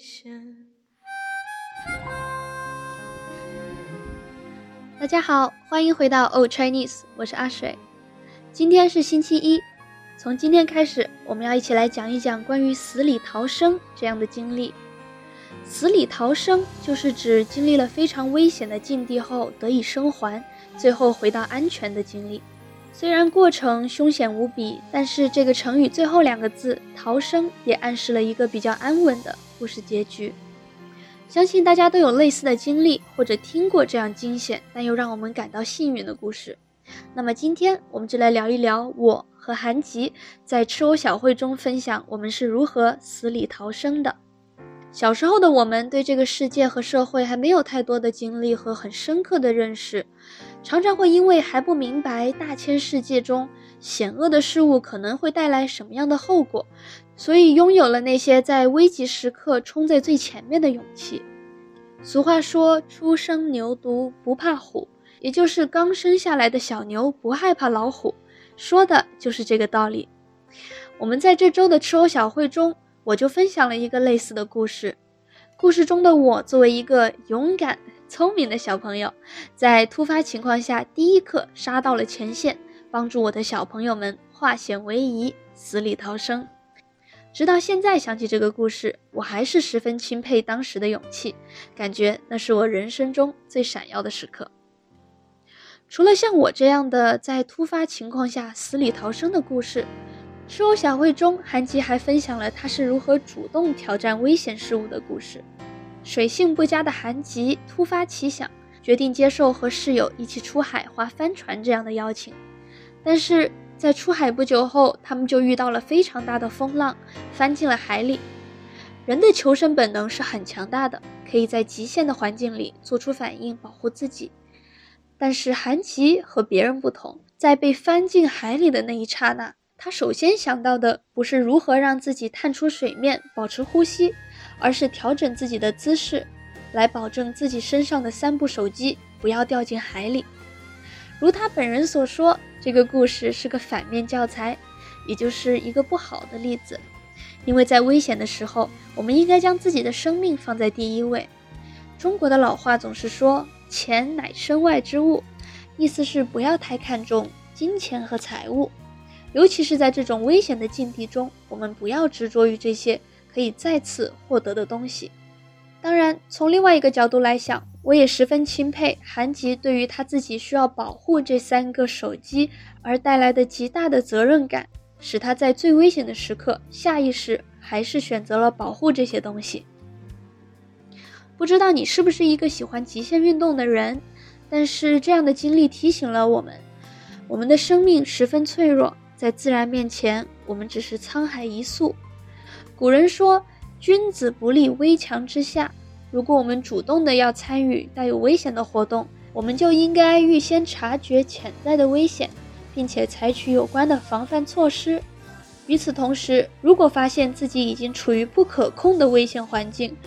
险。大家好，欢迎回到 Old Chinese，我是阿水。今天是星期一，从今天开始，我们要一起来讲一讲关于死里逃生这样的经历。死里逃生就是指经历了非常危险的境地后得以生还，最后回到安全的经历。虽然过程凶险无比，但是这个成语最后两个字“逃生”也暗示了一个比较安稳的故事结局。相信大家都有类似的经历，或者听过这样惊险但又让我们感到幸运的故事。那么今天我们就来聊一聊我和韩吉在吃藕小会中分享我们是如何死里逃生的。小时候的我们对这个世界和社会还没有太多的经历和很深刻的认识。常常会因为还不明白大千世界中险恶的事物可能会带来什么样的后果，所以拥有了那些在危急时刻冲在最前面的勇气。俗话说“初生牛犊不怕虎”，也就是刚生下来的小牛不害怕老虎，说的就是这个道理。我们在这周的吃藕小会中，我就分享了一个类似的故事。故事中的我作为一个勇敢。聪明的小朋友，在突发情况下第一刻杀到了前线，帮助我的小朋友们化险为夷，死里逃生。直到现在想起这个故事，我还是十分钦佩当时的勇气，感觉那是我人生中最闪耀的时刻。除了像我这样的在突发情况下死里逃生的故事，吃藕小会中，韩吉还分享了他是如何主动挑战危险事物的故事。水性不佳的韩吉突发奇想，决定接受和室友一起出海划帆船这样的邀请。但是在出海不久后，他们就遇到了非常大的风浪，翻进了海里。人的求生本能是很强大的，可以在极限的环境里做出反应保护自己。但是韩吉和别人不同，在被翻进海里的那一刹那，他首先想到的不是如何让自己探出水面，保持呼吸。而是调整自己的姿势，来保证自己身上的三部手机不要掉进海里。如他本人所说，这个故事是个反面教材，也就是一个不好的例子。因为在危险的时候，我们应该将自己的生命放在第一位。中国的老话总是说“钱乃身外之物”，意思是不要太看重金钱和财物，尤其是在这种危险的境地中，我们不要执着于这些。可以再次获得的东西。当然，从另外一个角度来想，我也十分钦佩韩吉对于他自己需要保护这三个手机而带来的极大的责任感，使他在最危险的时刻下意识还是选择了保护这些东西。不知道你是不是一个喜欢极限运动的人，但是这样的经历提醒了我们，我们的生命十分脆弱，在自然面前，我们只是沧海一粟。古人说：“君子不立危墙之下。”如果我们主动的要参与带有危险的活动，我们就应该预先察觉潜在的危险，并且采取有关的防范措施。与此同时，如果发现自己已经处于不可控的危险环境，